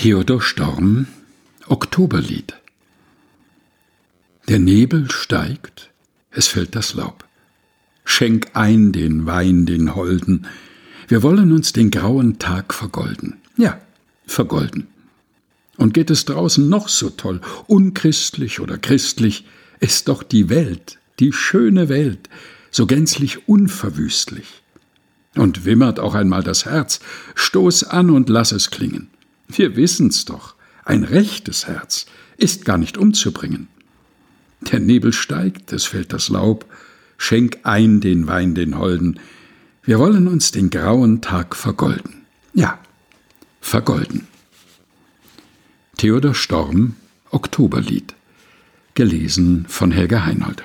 Theodor Storm Oktoberlied Der Nebel steigt, es fällt das Laub. Schenk ein den Wein den Holden, wir wollen uns den grauen Tag vergolden. Ja, vergolden. Und geht es draußen noch so toll, unchristlich oder christlich, ist doch die Welt, die schöne Welt, so gänzlich unverwüstlich. Und wimmert auch einmal das Herz, stoß an und lass es klingen. Wir wissen's doch, ein rechtes Herz ist gar nicht umzubringen. Der Nebel steigt, es fällt das Laub, schenk ein den Wein den Holden, wir wollen uns den grauen Tag vergolden. Ja, vergolden. Theodor Storm, Oktoberlied. Gelesen von Helga Heinold.